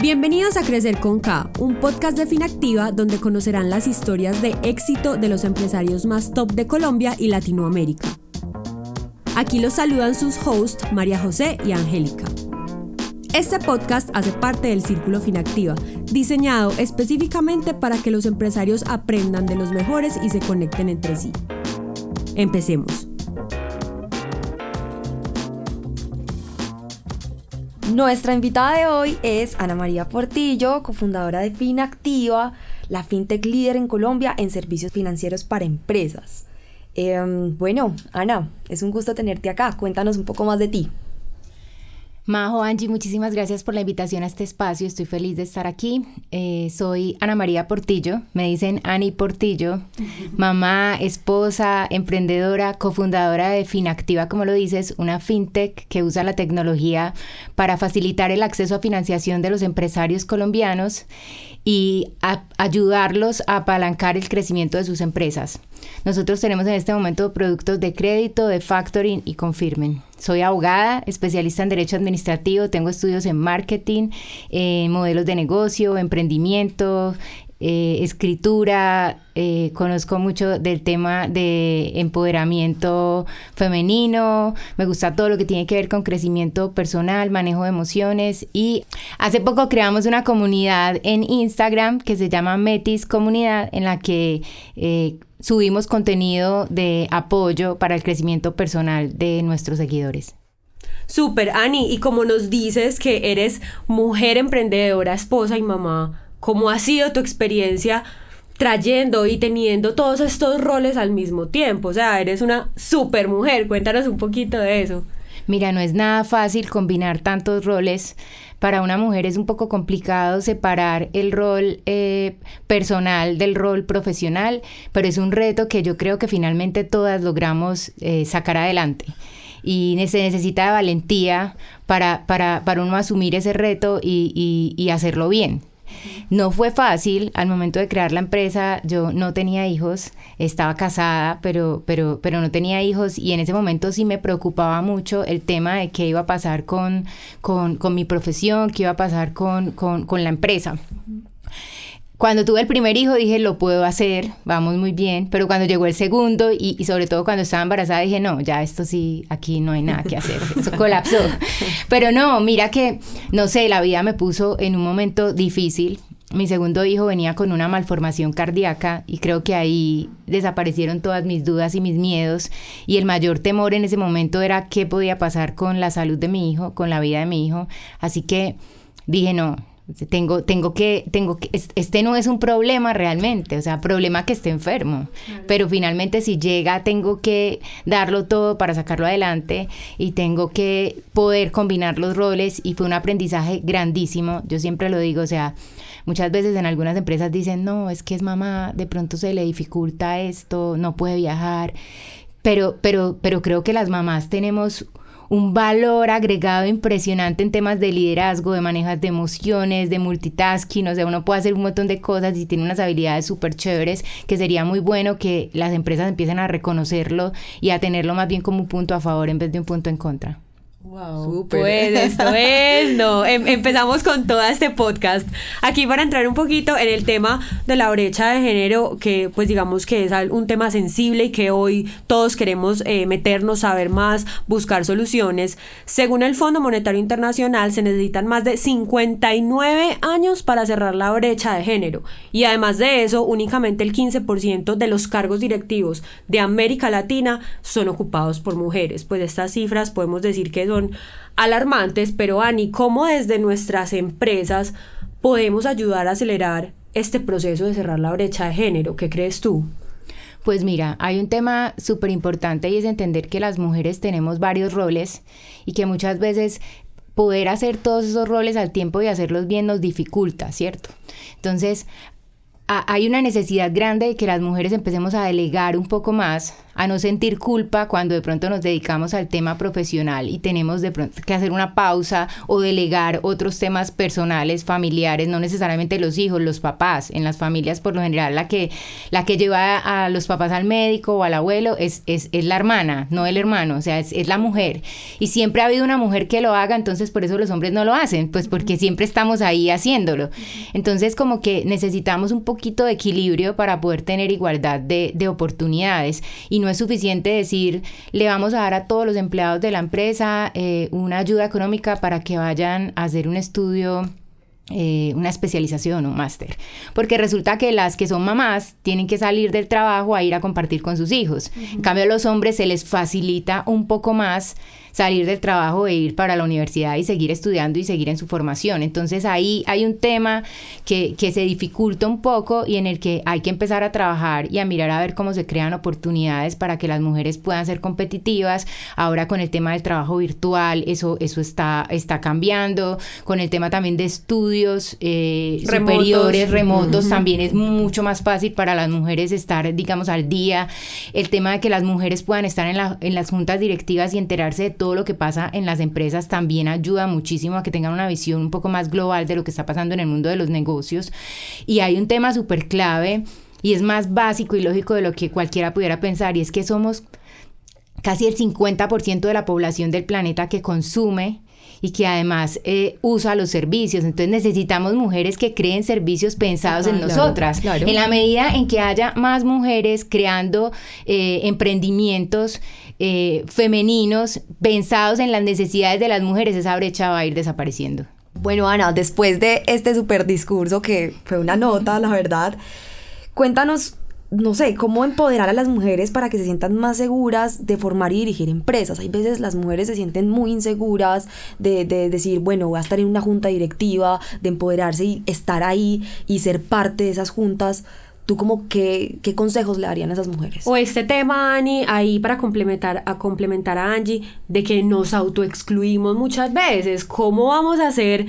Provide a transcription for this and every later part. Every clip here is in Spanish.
Bienvenidos a Crecer con K, un podcast de Finactiva donde conocerán las historias de éxito de los empresarios más top de Colombia y Latinoamérica. Aquí los saludan sus hosts María José y Angélica. Este podcast hace parte del Círculo Finactiva, diseñado específicamente para que los empresarios aprendan de los mejores y se conecten entre sí. Empecemos. Nuestra invitada de hoy es Ana María Portillo, cofundadora de Finactiva, la fintech líder en Colombia en servicios financieros para empresas. Em, bueno, Ana, es un gusto tenerte acá. Cuéntanos un poco más de ti. Majo, Angie, muchísimas gracias por la invitación a este espacio. Estoy feliz de estar aquí. Eh, soy Ana María Portillo, me dicen Ani Portillo, mamá, esposa, emprendedora, cofundadora de Finactiva, como lo dices, una fintech que usa la tecnología para facilitar el acceso a financiación de los empresarios colombianos y ayudarlos a apalancar el crecimiento de sus empresas. Nosotros tenemos en este momento productos de crédito, de factoring y confirmen. Soy abogada, especialista en Derecho Administrativo, tengo estudios en marketing, en modelos de negocio, emprendimiento, eh, escritura, eh, conozco mucho del tema de empoderamiento femenino, me gusta todo lo que tiene que ver con crecimiento personal, manejo de emociones y hace poco creamos una comunidad en Instagram que se llama Metis Comunidad en la que eh, subimos contenido de apoyo para el crecimiento personal de nuestros seguidores. Super, Ani, y como nos dices que eres mujer emprendedora, esposa y mamá, ¿cómo ha sido tu experiencia trayendo y teniendo todos estos roles al mismo tiempo? O sea, eres una super mujer, cuéntanos un poquito de eso. Mira, no es nada fácil combinar tantos roles para una mujer es un poco complicado separar el rol eh, personal del rol profesional, pero es un reto que yo creo que finalmente todas logramos eh, sacar adelante. Y se necesita valentía para, para, para uno asumir ese reto y, y hacerlo bien. No fue fácil, al momento de crear la empresa yo no tenía hijos, estaba casada, pero, pero, pero no tenía hijos y en ese momento sí me preocupaba mucho el tema de qué iba a pasar con, con, mi profesión, qué iba a pasar con, con la empresa. Cuando tuve el primer hijo dije, lo puedo hacer, vamos muy bien, pero cuando llegó el segundo y, y, sobre todo cuando estaba embarazada dije, no, ya esto sí, aquí no hay nada que hacer, eso colapsó. Pero no, mira que, no sé, la vida me puso en un momento difícil. Mi segundo hijo venía con una malformación cardíaca y creo que ahí desaparecieron todas mis dudas y mis miedos y el mayor temor en ese momento era qué podía pasar con la salud de mi hijo, con la vida de mi hijo. Así que dije, no, tengo, tengo que, tengo que, este no es un problema realmente, o sea, problema que esté enfermo, pero finalmente si llega tengo que darlo todo para sacarlo adelante y tengo que poder combinar los roles y fue un aprendizaje grandísimo, yo siempre lo digo, o sea, muchas veces en algunas empresas dicen, no, es que es mamá, de pronto se le dificulta esto, no puede viajar, pero, pero, pero creo que las mamás tenemos un valor agregado impresionante en temas de liderazgo, de manejo de emociones, de multitasking, o sea, uno puede hacer un montón de cosas y tiene unas habilidades súper chéveres que sería muy bueno que las empresas empiecen a reconocerlo y a tenerlo más bien como un punto a favor en vez de un punto en contra. Wow, pues esto es, no, em, empezamos con todo este podcast. Aquí para entrar un poquito en el tema de la brecha de género, que pues digamos que es un tema sensible y que hoy todos queremos eh, meternos, saber más, buscar soluciones. Según el Fondo Monetario Internacional, se necesitan más de 59 años para cerrar la brecha de género. Y además de eso, únicamente el 15% de los cargos directivos de América Latina son ocupados por mujeres. Pues estas cifras podemos decir que son alarmantes, pero Ani, ¿cómo desde nuestras empresas podemos ayudar a acelerar este proceso de cerrar la brecha de género? ¿Qué crees tú? Pues mira, hay un tema súper importante y es entender que las mujeres tenemos varios roles y que muchas veces poder hacer todos esos roles al tiempo y hacerlos bien nos dificulta, ¿cierto? Entonces, hay una necesidad grande de que las mujeres empecemos a delegar un poco más, a no sentir culpa cuando de pronto nos dedicamos al tema profesional y tenemos de pronto que hacer una pausa o delegar otros temas personales, familiares, no necesariamente los hijos, los papás. En las familias, por lo general, la que, la que lleva a los papás al médico o al abuelo es, es, es la hermana, no el hermano, o sea, es, es la mujer. Y siempre ha habido una mujer que lo haga, entonces por eso los hombres no lo hacen, pues porque siempre estamos ahí haciéndolo. Entonces, como que necesitamos un poquito de equilibrio para poder tener igualdad de, de oportunidades y no no es suficiente decir, le vamos a dar a todos los empleados de la empresa eh, una ayuda económica para que vayan a hacer un estudio eh, una especialización un máster. Porque resulta que las que son mamás tienen que salir del trabajo a ir a compartir con sus hijos. En cambio, a los hombres se les facilita un poco más salir del trabajo e ir para la universidad y seguir estudiando y seguir en su formación. Entonces ahí hay un tema que, que se dificulta un poco y en el que hay que empezar a trabajar y a mirar a ver cómo se crean oportunidades para que las mujeres puedan ser competitivas. Ahora con el tema del trabajo virtual, eso, eso está, está cambiando. Con el tema también de estudios eh, superiores, remotos, también es mucho más fácil para las mujeres estar, digamos, al día. El tema de que las mujeres puedan estar en, la, en las juntas directivas y enterarse de todo todo lo que pasa en las empresas también ayuda muchísimo a que tengan una visión un poco más global de lo que está pasando en el mundo de los negocios. Y hay un tema súper clave y es más básico y lógico de lo que cualquiera pudiera pensar y es que somos casi el 50% de la población del planeta que consume y que además eh, usa los servicios. Entonces necesitamos mujeres que creen servicios pensados en nosotras. En la medida en que haya más mujeres creando eh, emprendimientos eh, femeninos pensados en las necesidades de las mujeres, esa brecha va a ir desapareciendo. Bueno, Ana, después de este super discurso que fue una nota, la verdad, cuéntanos no sé, cómo empoderar a las mujeres para que se sientan más seguras de formar y dirigir empresas. Hay veces las mujeres se sienten muy inseguras de, de, decir, bueno, voy a estar en una junta directiva, de empoderarse y estar ahí y ser parte de esas juntas. ¿Tú como qué, qué consejos le darían a esas mujeres? O este tema, Ani, ahí para complementar a, complementar a Angie, de que nos autoexcluimos muchas veces. ¿Cómo vamos a hacer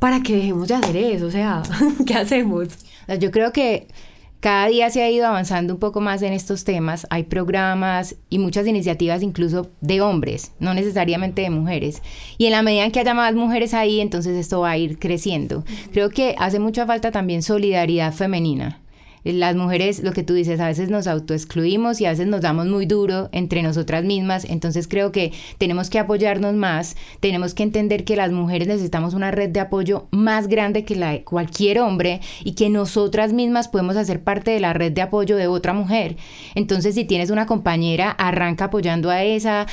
para que dejemos de hacer eso? O sea, ¿qué hacemos? Yo creo que cada día se ha ido avanzando un poco más en estos temas. Hay programas y muchas iniciativas incluso de hombres, no necesariamente de mujeres. Y en la medida en que haya más mujeres ahí, entonces esto va a ir creciendo. Creo que hace mucha falta también solidaridad femenina las mujeres, lo que tú dices, a veces nos autoexcluimos y a veces nos damos muy duro entre nosotras mismas, entonces creo que tenemos que apoyarnos más, tenemos que entender que las mujeres necesitamos una red de apoyo más grande que la de cualquier hombre y que nosotras mismas podemos hacer parte de la red de apoyo de otra mujer. Entonces, si tienes una compañera, arranca apoyando a esa,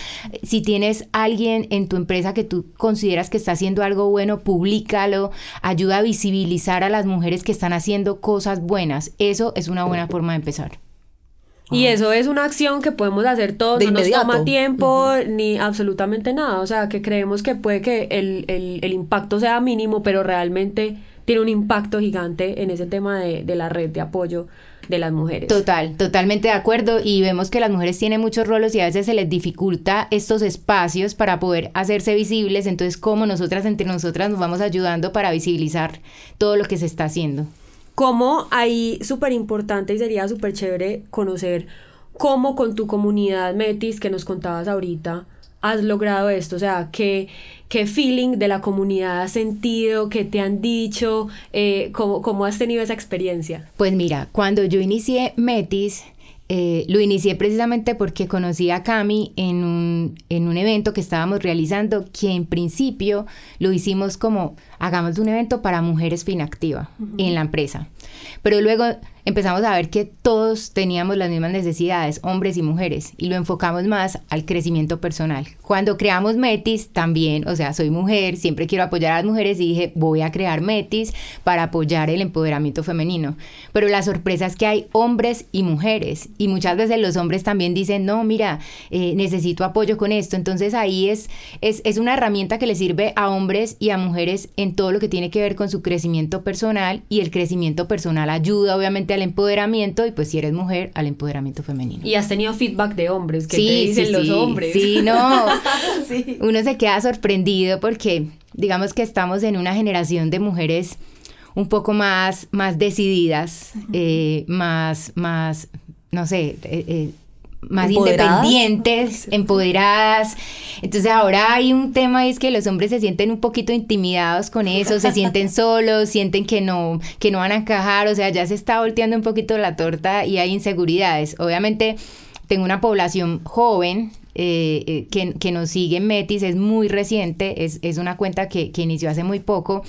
si tienes alguien en tu empresa que tú consideras que está haciendo algo bueno, públicalo, ayuda a visibilizar a las mujeres que están haciendo cosas buenas. Eso es una buena forma de empezar. Y eso es una acción que podemos hacer todos, no nos toma tiempo ni absolutamente nada. O sea, que creemos que puede que el, el, impacto sea mínimo, pero realmente tiene un impacto gigante en ese tema de, de, la red de apoyo de las mujeres. Total, totalmente de acuerdo. Y vemos que las mujeres tienen muchos roles y a veces se les dificulta estos espacios para poder hacerse visibles. Entonces, ¿cómo nosotras entre nosotras nos vamos ayudando para visibilizar todo lo que se está haciendo? Como ahí súper importante y sería súper chévere conocer cómo con tu comunidad Metis que nos contabas ahorita has logrado esto, o sea, qué, qué feeling de la comunidad has sentido, qué te han dicho, eh, cómo, cómo has tenido esa experiencia. Pues mira, cuando yo inicié Metis, eh, lo inicié precisamente porque conocí a Cami en un, en un evento que estábamos realizando, que en principio lo hicimos como hagamos un evento para mujeres finactiva en la empresa. Pero luego empezamos a ver que todos teníamos las mismas necesidades, hombres y mujeres, y lo enfocamos más al crecimiento personal. Cuando creamos Metis, también, o sea, soy mujer, siempre quiero apoyar a las mujeres y dije, voy a crear Metis para apoyar el empoderamiento femenino. Pero la sorpresa es que hay hombres y mujeres, y muchas veces los hombres también dicen, no, mira, eh, necesito apoyo con esto. Entonces ahí es, es, es una herramienta que le sirve a hombres y a mujeres en todo lo que tiene que ver con su crecimiento personal, y el crecimiento personal ayuda obviamente al empoderamiento y pues si eres mujer, al empoderamiento femenino. Y has tenido feedback de hombres, que te dicen los hombres? Sí, no. Uno se queda sorprendido porque digamos que estamos en una generación de mujeres un poco más, más decididas, eh, más, más, no sé, eh, eh, más independientes, empoderadas. Entonces ahora hay un tema y es que los hombres se sienten un poquito intimidados con eso, se sienten solos, sienten que no, que no van a encajar, o sea, ya se está volteando un poquito la torta y hay inseguridades. Obviamente tengo una población joven, eh, eh, que, que, nos sigue en Metis, es muy reciente, es, es una cuenta que, que, inició hace muy poco,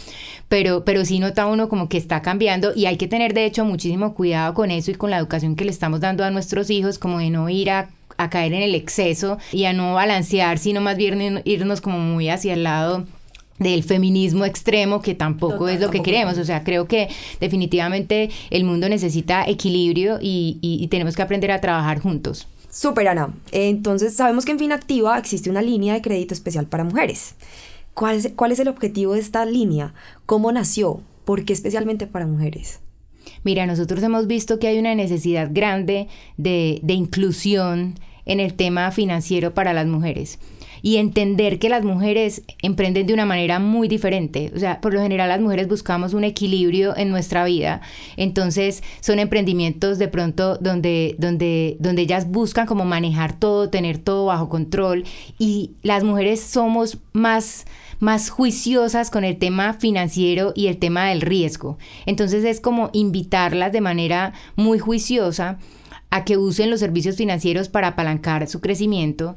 pero, pero sí nota uno como que está cambiando y hay que tener de hecho muchísimo cuidado con eso y con la educación que le estamos dando a nuestros hijos, como de no ir a a caer en el exceso y a no balancear, sino más bien irnos como muy hacia el lado del feminismo extremo que tampoco es lo que queremos. O sea, creo que definitivamente el mundo necesita equilibrio y, y tenemos que aprender a trabajar juntos. Super, Ana. Entonces, sabemos que en Finactiva existe una línea de crédito especial para mujeres. ¿Cuál es, ¿Cuál es el objetivo de esta línea? ¿Cómo nació? ¿Por qué especialmente para mujeres? Mira, nosotros hemos visto que hay una necesidad grande de, de inclusión en el tema financiero para las mujeres y entender que las mujeres emprenden de una manera muy diferente. O sea, por lo general las mujeres buscamos un equilibrio en nuestra vida. Entonces son emprendimientos de pronto donde, donde, donde ellas buscan como manejar todo, tener todo bajo control. Y las mujeres somos más más juiciosas con el tema financiero y el tema del riesgo. Entonces es como invitarlas de manera muy juiciosa a que usen los servicios financieros para apalancar su crecimiento,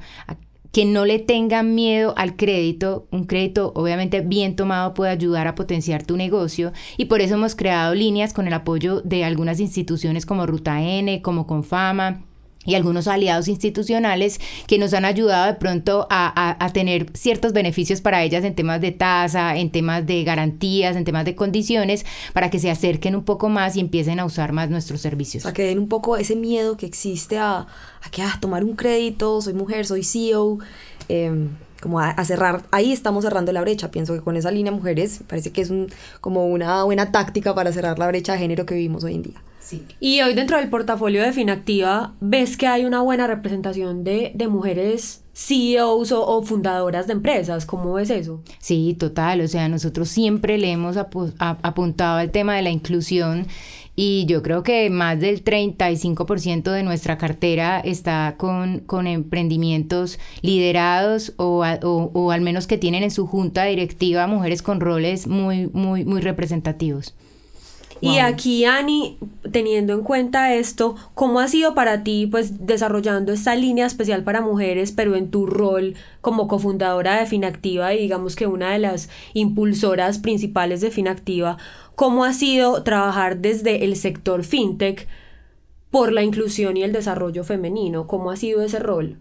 que no le tengan miedo al crédito. Un crédito obviamente bien tomado puede ayudar a potenciar tu negocio y por eso hemos creado líneas con el apoyo de algunas instituciones como Ruta N, como Confama y algunos aliados institucionales que nos han ayudado de pronto a, a, tener ciertos beneficios para ellas en temas de tasa, en temas de garantías, en temas de condiciones, para que se acerquen un poco más y empiecen a usar más nuestros servicios. Sea, que den un poco ese miedo que existe a, a que, ah, tomar un crédito, soy mujer, soy CEO, em, como a, cerrar, ahí estamos cerrando la brecha. Pienso que con esa línea mujeres parece que es un, como una buena táctica para cerrar la brecha de género que vivimos hoy en día. Y hoy dentro del portafolio de Finactiva, ¿ves que hay una buena representación de, de mujeres CEOs o, fundadoras de empresas? ¿Cómo ves eso? Sí, total. O sea, nosotros siempre le hemos apuntado al tema de la inclusión y yo creo que más del 35% de nuestra cartera está con, con emprendimientos liderados o, o, o, al menos que tienen en su junta directiva mujeres con roles muy, muy, muy representativos. Y aquí, Ani, teniendo en cuenta esto, ¿cómo ha sido para ti, pues, desarrollando esta línea especial para mujeres, pero en tu rol como cofundadora de Finactiva y digamos que una de las impulsoras principales de Finactiva, ¿cómo ha sido trabajar desde el sector fintech por la inclusión y el desarrollo femenino? ¿Cómo ha sido ese rol?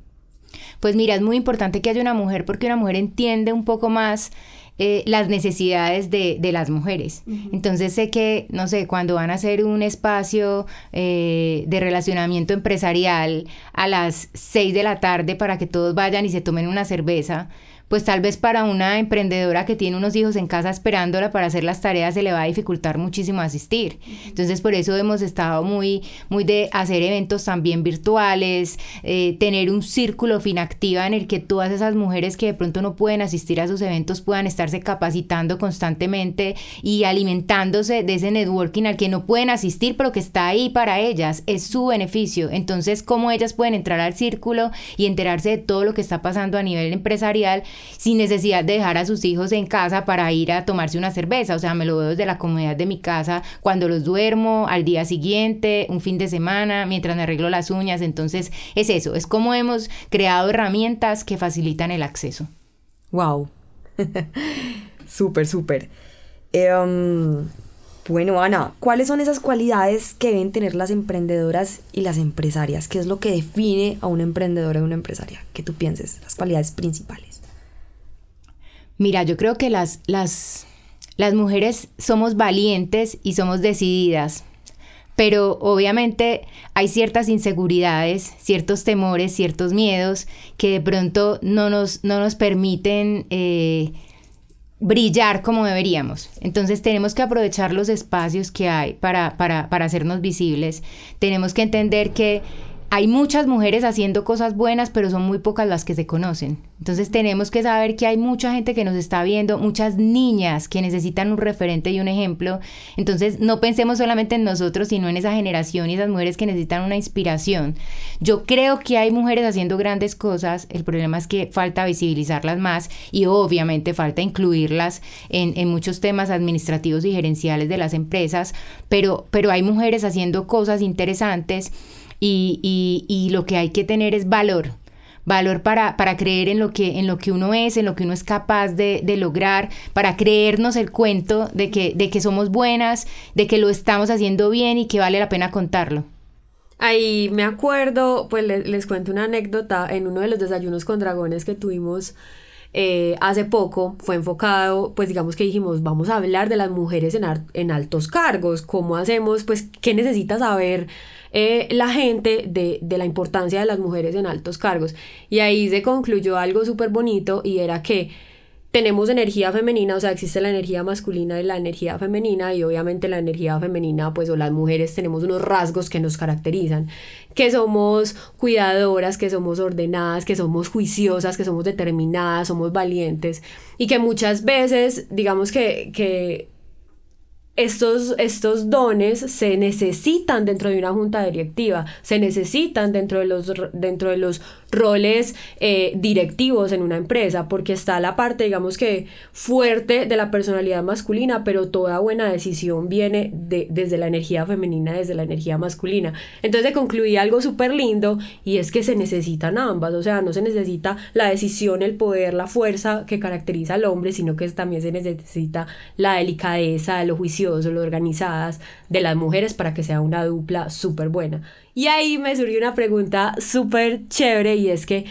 Pues mira, es muy importante que haya una mujer porque una mujer entiende un poco más eh, las necesidades de, de las mujeres. Entonces sé que, no sé, cuando van a hacer un espacio eh, de relacionamiento empresarial a las 6 de la tarde para que todos vayan y se tomen una cerveza, pues tal vez para una emprendedora que tiene unos hijos en casa esperándola para hacer las tareas se le va a dificultar muchísimo asistir. Entonces por eso hemos estado muy, muy de hacer eventos también virtuales, eh, tener un círculo finactiva en el que todas esas mujeres que de pronto no pueden asistir a esos eventos puedan estarse capacitando constantemente y alimentándose de ese networking al que no pueden asistir pero que está ahí para ellas, es su beneficio. Entonces, cómo ellas pueden entrar al círculo y enterarse de todo lo que está pasando a nivel empresarial sin necesidad de dejar a sus hijos en casa para ir a tomarse una cerveza. O sea, me lo veo desde la comodidad de mi casa cuando los duermo, al día siguiente, un fin de semana, mientras me arreglo las uñas. Entonces, es eso, es como hemos creado herramientas que facilitan el acceso. Wow. súper, súper. Em, bueno, Ana, ¿cuáles son esas cualidades que deben tener las emprendedoras y las empresarias? ¿Qué es lo que define a una emprendedora y una empresaria? ¿Qué tú pienses? Las cualidades principales. Mira, yo creo que las, las, las mujeres somos valientes y somos decididas, pero obviamente hay ciertas inseguridades, ciertos temores, ciertos miedos que de pronto no nos, no nos permiten eh, brillar como deberíamos. Entonces tenemos que aprovechar los espacios que hay para, para, para hacernos visibles. Tenemos que entender que hay muchas mujeres haciendo cosas buenas, pero son muy pocas las que se conocen. Entonces tenemos que saber que hay mucha gente que nos está viendo, muchas niñas que necesitan un referente y un ejemplo. Entonces no pensemos solamente en nosotros, sino en esa generación y esas mujeres que necesitan una inspiración. Yo creo que hay mujeres haciendo grandes cosas, el problema es que falta visibilizarlas más y obviamente falta incluirlas en, muchos temas administrativos y gerenciales de las empresas, pero, pero hay mujeres haciendo cosas interesantes y, y, lo que hay que tener es valor valor para, para, creer en lo, que, en lo que uno es, en lo que uno es capaz de, de, lograr, para creernos el cuento de que, de que somos buenas, de que lo estamos haciendo bien y que vale la pena contarlo. Ahí me acuerdo, pues les, les cuento una anécdota. En uno de los desayunos con dragones que tuvimos eh, hace poco fue enfocado, pues digamos que dijimos, vamos a hablar de las mujeres en, en altos cargos, cómo hacemos, pues qué necesita saber eh, la gente de, de, la importancia de las mujeres en altos cargos. Y ahí se concluyó algo súper bonito y era que tenemos energía femenina, o sea, existe la energía masculina y la energía femenina y obviamente la energía femenina, pues o las mujeres tenemos unos rasgos que nos caracterizan, que somos cuidadoras, que somos ordenadas, que somos juiciosas, que somos determinadas, somos valientes y que muchas veces, digamos que, que estos, estos dones se necesitan dentro de una junta directiva, se necesitan dentro de los, dentro de los roles eh, directivos en una empresa, porque está la parte, digamos que, fuerte de la personalidad masculina, pero toda buena decisión viene de, desde la energía femenina, desde la energía masculina. Entonces concluí algo súper lindo y es que se necesitan ambas, o sea, no se necesita la decisión, el poder, la fuerza que caracteriza al hombre, sino que también se necesita la delicadeza, lo organizadas de las mujeres para que sea una dupla súper buena. Y ahí me surgió una pregunta súper chévere y es que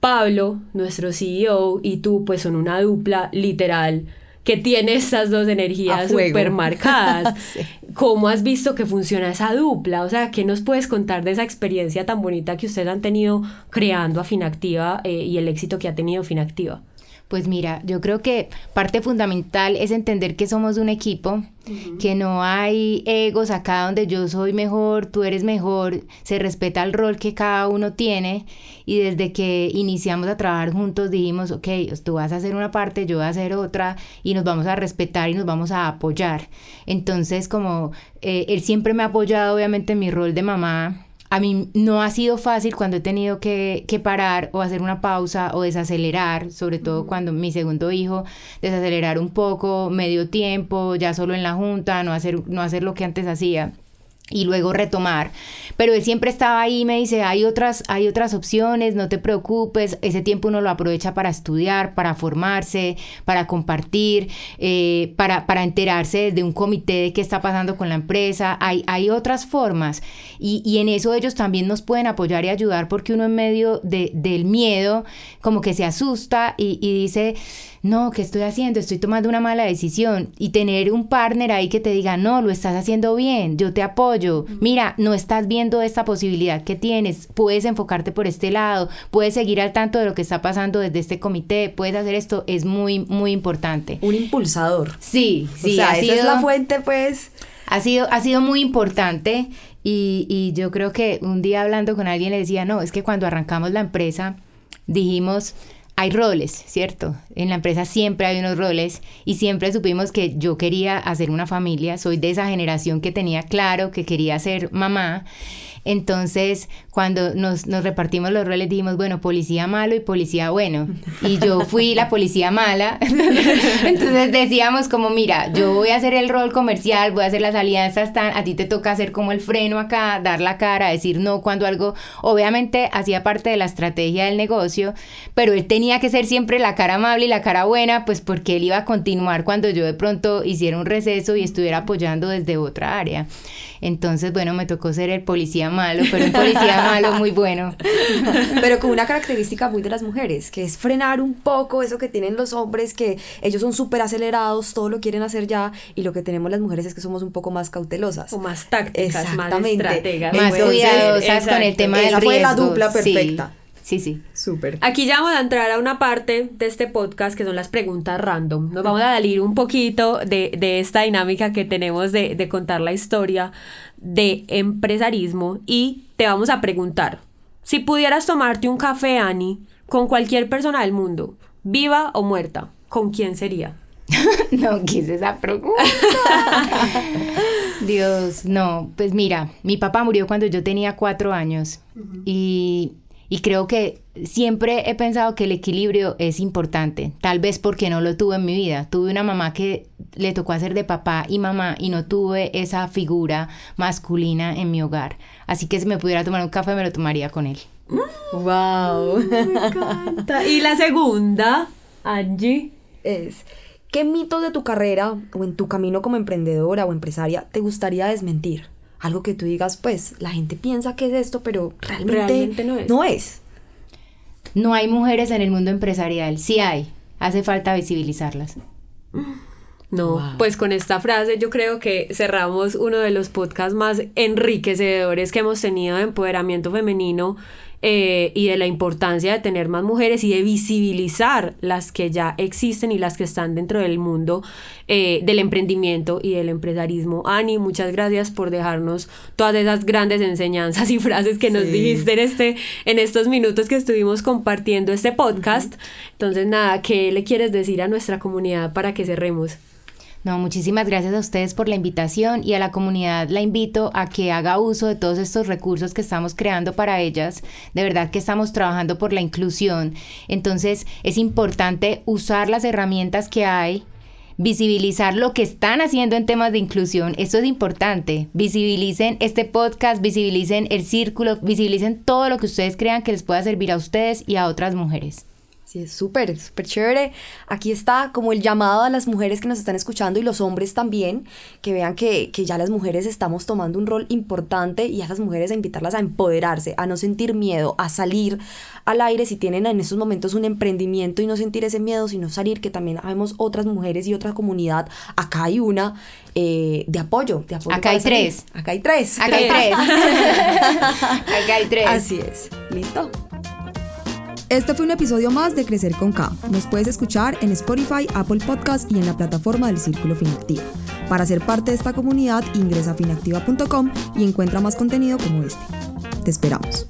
Pablo, nuestro CEO, y tú pues son una dupla literal que tiene estas dos energías súper marcadas. ¿Cómo has visto que funciona esa dupla? O sea, ¿qué nos puedes contar de esa experiencia tan bonita que ustedes han tenido creando a Finactiva eh, y el éxito que ha tenido Finactiva? Pues mira, yo creo que parte fundamental es entender que somos un equipo, que no hay egos. Acá donde yo soy mejor, tú eres mejor, se respeta el rol que cada uno tiene. Y desde que iniciamos a trabajar juntos dijimos, ok, tú vas a hacer una parte, yo voy a hacer otra y nos vamos a respetar y nos vamos a apoyar. Entonces, como eh, él siempre me ha apoyado obviamente en mi rol de mamá, a mí no ha sido fácil cuando he tenido que, parar o hacer una pausa o desacelerar, sobre todo cuando mi segundo hijo, desacelerar un poco, medio tiempo, ya solo en la junta, no hacer, no hacer lo que antes hacía y luego retomar. Pero él siempre estaba ahí y me dice, hay otras, hay otras opciones, no te preocupes, ese tiempo uno lo aprovecha para estudiar, para formarse, para compartir, eh, para, para enterarse de un comité de qué está pasando con la empresa, hay, hay otras formas y, y, en eso ellos también nos pueden apoyar y ayudar porque uno en medio de, del miedo como que se asusta y, y dice, no, ¿qué estoy haciendo? Estoy tomando una mala decisión. Y tener un partner ahí que te diga, no, lo estás haciendo bien, yo te apoyo. Mira, no estás viendo esta posibilidad que tienes, puedes enfocarte por este lado, puedes seguir al tanto de lo que está pasando desde este comité, puedes hacer esto, es muy, muy importante. Un impulsador. Sí, sí. O sea, esa es la fuente, pues. Ha sido, ha sido muy importante y, y yo creo que un día hablando con alguien le decía, no, es que cuando arrancamos la empresa dijimos, hay roles, ¿cierto? En la empresa siempre hay unos roles y siempre supimos que yo quería hacer una familia, soy de esa generación que tenía claro que quería ser mamá entonces, cuando nos, nos repartimos los roles, dijimos, bueno, policía malo y policía bueno. Y yo fui la policía mala. Entonces decíamos como, mira, yo voy a hacer el rol comercial, voy a hacer las alianzas, tan, a ti te toca hacer como el freno acá, dar la cara, decir no cuando algo, obviamente hacía parte de la estrategia del negocio, pero él tenía que ser siempre la cara amable y la cara buena, pues porque él iba a continuar cuando yo de pronto hiciera un receso y estuviera apoyando desde otra área. Entonces, bueno, me tocó ser el policía malo, pero un policía malo muy bueno. Pero con una característica muy de las mujeres, que es frenar un poco eso que tienen los hombres, que ellos son súper acelerados, todo lo quieren hacer ya, y lo que tenemos las mujeres es que somos un poco más cautelosas. O más tácticas, más estrategas. Más cuidadosas con el tema del riesgo. fue la dupla perfecta. Sí, sí. Súper. Aquí ya vamos a entrar a una parte de este podcast que son las preguntas random. Nos vamos a salir un poquito de, de esta dinámica que tenemos de, de contar la historia de empresarismo y te vamos a preguntar, si pudieras tomarte un café, Ani, con cualquier persona del mundo, viva o muerta, ¿con quién sería? no, ¿qué es esa pregunta? Dios, no, pues mira, mi papá murió cuando yo tenía cuatro años y, y creo que siempre he pensado que el equilibrio es importante, tal vez porque no lo tuve en mi vida. Tuve una mamá que le tocó hacer de papá y mamá y no tuve esa figura masculina en mi hogar. Así que si me pudiera tomar un café me lo tomaría con él. ¡Wow! Me encanta. Y la segunda, Angie. Es, ¿qué mitos de tu carrera o en tu camino como emprendedora o empresaria te gustaría desmentir? Algo que tú digas, pues, la gente piensa que es esto, pero realmente, Realmente no es. No es. No hay mujeres en el mundo empresarial, sí hay, hace falta visibilizarlas. No, Wow. pues con esta frase yo creo que cerramos uno de los podcasts más enriquecedores que hemos tenido de empoderamiento femenino eh, y de la importancia de tener más mujeres y de visibilizar las que ya existen y las que están dentro del mundo eh, del emprendimiento y del empresarismo. Ani, muchas gracias por dejarnos todas esas grandes enseñanzas y frases que nos dijiste en, este, en estos minutos que estuvimos compartiendo este podcast. Entonces, nada, ¿qué le quieres decir a nuestra comunidad para que cerremos? No, muchísimas gracias a ustedes por la invitación y a la comunidad la invito a que haga uso de todos estos recursos que estamos creando para ellas. De verdad que estamos trabajando por la inclusión. Entonces es importante usar las herramientas que hay, visibilizar lo que están haciendo en temas de inclusión. Esto es importante. Visibilicen este podcast, visibilicen el círculo, visibilicen todo lo que ustedes crean que les pueda servir a ustedes y a otras mujeres. Sí, es súper, súper chévere. Aquí está como el llamado a las mujeres que nos están escuchando y los hombres también, que vean que, que ya las mujeres estamos tomando un rol importante y a esas mujeres a invitarlas a empoderarse, a no sentir miedo, a salir al aire si tienen en estos momentos un emprendimiento y no sentir ese miedo, sino salir, que también habemos otras mujeres y otra comunidad. Acá hay una eh, de apoyo, de apoyo. Acá hay salir. tres. Acá hay tres. Acá hay tres. Acá hay tres. Así es. ¿Listo? Este fue un episodio más de Crecer con K. Nos puedes escuchar en Spotify, Apple Podcast y en la plataforma del Círculo Finactiva. Para ser parte de esta comunidad, ingresa a finactiva.com y encuentra más contenido como este. Te esperamos.